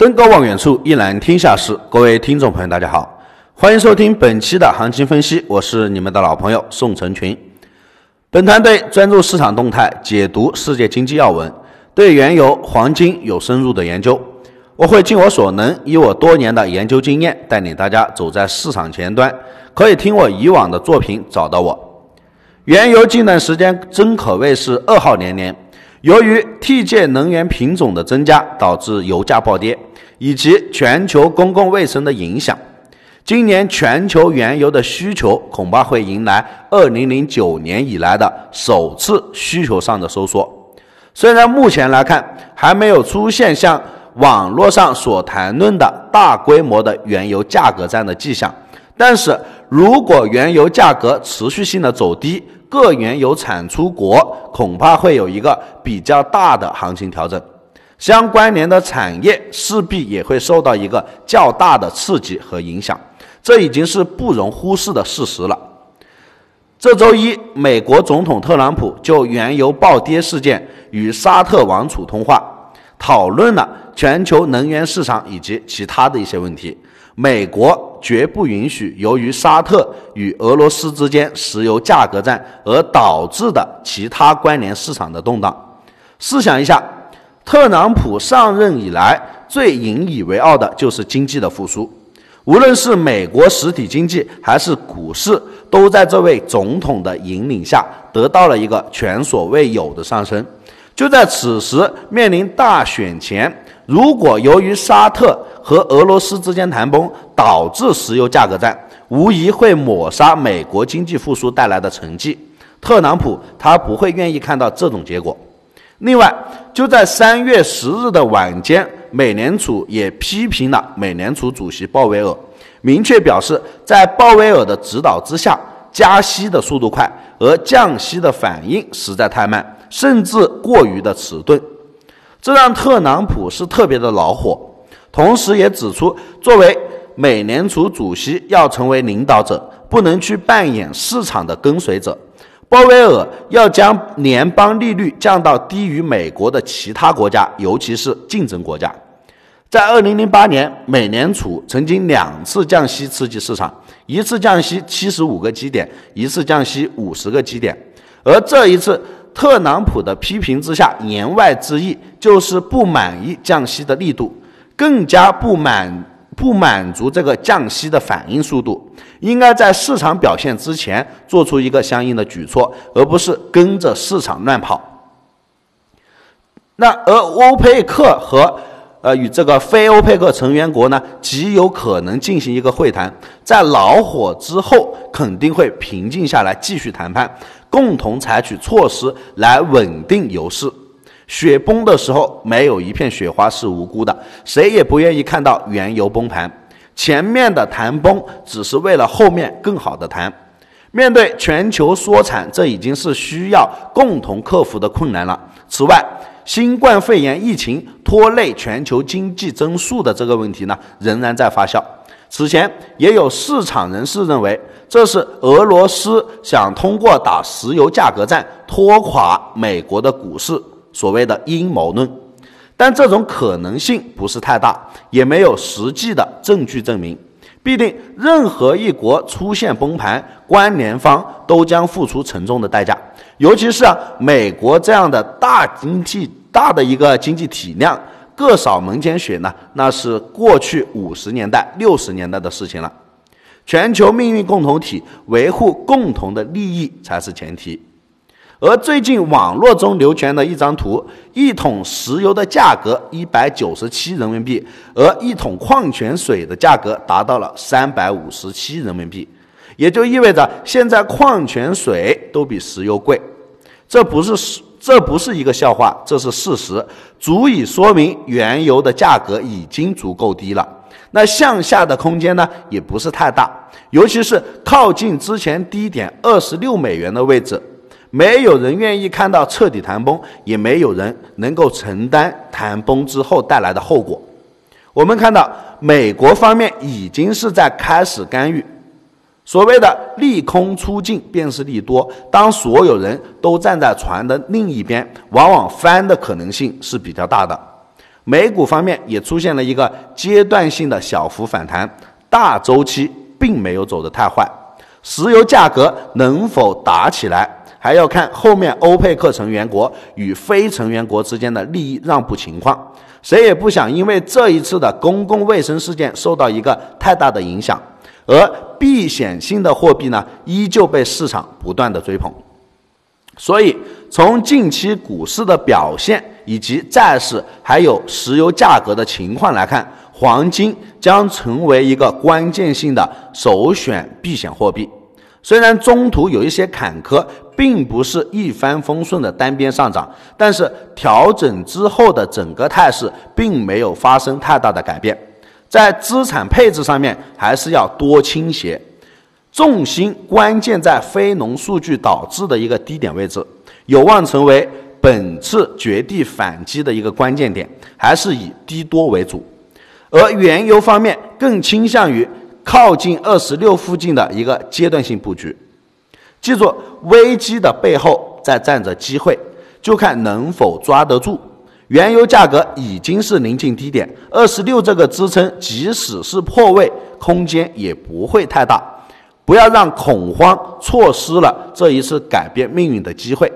登高望远处，一览天下事。各位听众朋友，大家好，欢迎收听本期的行情分析。我是你们的老朋友宋成群。本团队专注市场动态，解读世界经济要闻，对原油、黄金有深入的研究。我会尽我所能，以我多年的研究经验，带领大家走在市场前端。可以听我以往的作品找到我。原油近段时间真可谓是噩耗连连，由于 T 界能源品种的增加，导致油价暴跌。以及全球公共卫生的影响，今年全球原油的需求恐怕会迎来二零零九年以来的首次需求上的收缩。虽然目前来看还没有出现像网络上所谈论的大规模的原油价格战的迹象，但是如果原油价格持续性的走低，各原油产出国恐怕会有一个比较大的行情调整。相关联的产业势必也会受到一个较大的刺激和影响，这已经是不容忽视的事实了。这周一，美国总统特朗普就原油暴跌事件与沙特王储通话，讨论了全球能源市场以及其他的一些问题。美国绝不允许由于沙特与俄罗斯之间石油价格战而导致的其他关联市场的动荡。试想一下。特朗普上任以来最引以为傲的就是经济的复苏，无论是美国实体经济还是股市，都在这位总统的引领下得到了一个前所未有的上升。就在此时，面临大选前，如果由于沙特和俄罗斯之间谈崩导致石油价格战，无疑会抹杀美国经济复苏带来的成绩。特朗普他不会愿意看到这种结果。另外，就在三月十日的晚间，美联储也批评了美联储主席鲍威尔，明确表示，在鲍威尔的指导之下，加息的速度快，而降息的反应实在太慢，甚至过于的迟钝。这让特朗普是特别的恼火，同时也指出，作为美联储主席，要成为领导者，不能去扮演市场的跟随者。鲍威尔要将联邦利率降到低于美国的其他国家，尤其是竞争国家。在二零零八年，美联储曾经两次降息刺激市场，一次降息七十五个基点，一次降息五十个基点。而这一次，特朗普的批评之下，言外之意就是不满意降息的力度，更加不满。不满足这个降息的反应速度，应该在市场表现之前做出一个相应的举措，而不是跟着市场乱跑。那而欧佩克和呃与这个非欧佩克成员国呢，极有可能进行一个会谈，在恼火之后肯定会平静下来，继续谈判，共同采取措施来稳定油市。雪崩的时候，没有一片雪花是无辜的，谁也不愿意看到原油崩盘。前面的谈崩只是为了后面更好的谈。面对全球缩产，这已经是需要共同克服的困难了。此外，新冠肺炎疫情拖累全球经济增速的这个问题呢，仍然在发酵。此前也有市场人士认为，这是俄罗斯想通过打石油价格战拖垮美国的股市。所谓的阴谋论，但这种可能性不是太大，也没有实际的证据证明。必定任何一国出现崩盘，关联方都将付出沉重的代价。尤其是啊，美国这样的大经济、大的一个经济体量，各扫门前雪呢，那是过去五十年代、六十年代的事情了。全球命运共同体，维护共同的利益才是前提。而最近网络中流传的一张图，一桶石油的价格一百九十七人民币，而一桶矿泉水的价格达到了三百五十七人民币，也就意味着现在矿泉水都比石油贵。这不是这不是一个笑话，这是事实，足以说明原油的价格已经足够低了。那向下的空间呢，也不是太大，尤其是靠近之前低点二十六美元的位置。没有人愿意看到彻底谈崩，也没有人能够承担谈崩之后带来的后果。我们看到，美国方面已经是在开始干预。所谓的利空出尽便是利多，当所有人都站在船的另一边，往往翻的可能性是比较大的。美股方面也出现了一个阶段性的小幅反弹，大周期并没有走得太坏。石油价格能否打起来，还要看后面欧佩克成员国与非成员国之间的利益让步情况。谁也不想因为这一次的公共卫生事件受到一个太大的影响，而避险性的货币呢，依旧被市场不断的追捧。所以，从近期股市的表现以及债市还有石油价格的情况来看，黄金将成为一个关键性的首选避险货币。虽然中途有一些坎坷，并不是一帆风顺的单边上涨，但是调整之后的整个态势并没有发生太大的改变。在资产配置上面，还是要多倾斜。重心关键在非农数据导致的一个低点位置，有望成为本次绝地反击的一个关键点，还是以低多为主。而原油方面更倾向于靠近二十六附近的一个阶段性布局。记住，危机的背后在站着机会，就看能否抓得住。原油价格已经是临近低点，二十六这个支撑，即使是破位，空间也不会太大。不要让恐慌错失了这一次改变命运的机会。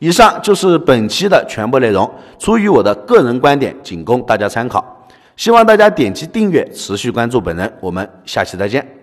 以上就是本期的全部内容，出于我的个人观点，仅供大家参考。希望大家点击订阅，持续关注本人。我们下期再见。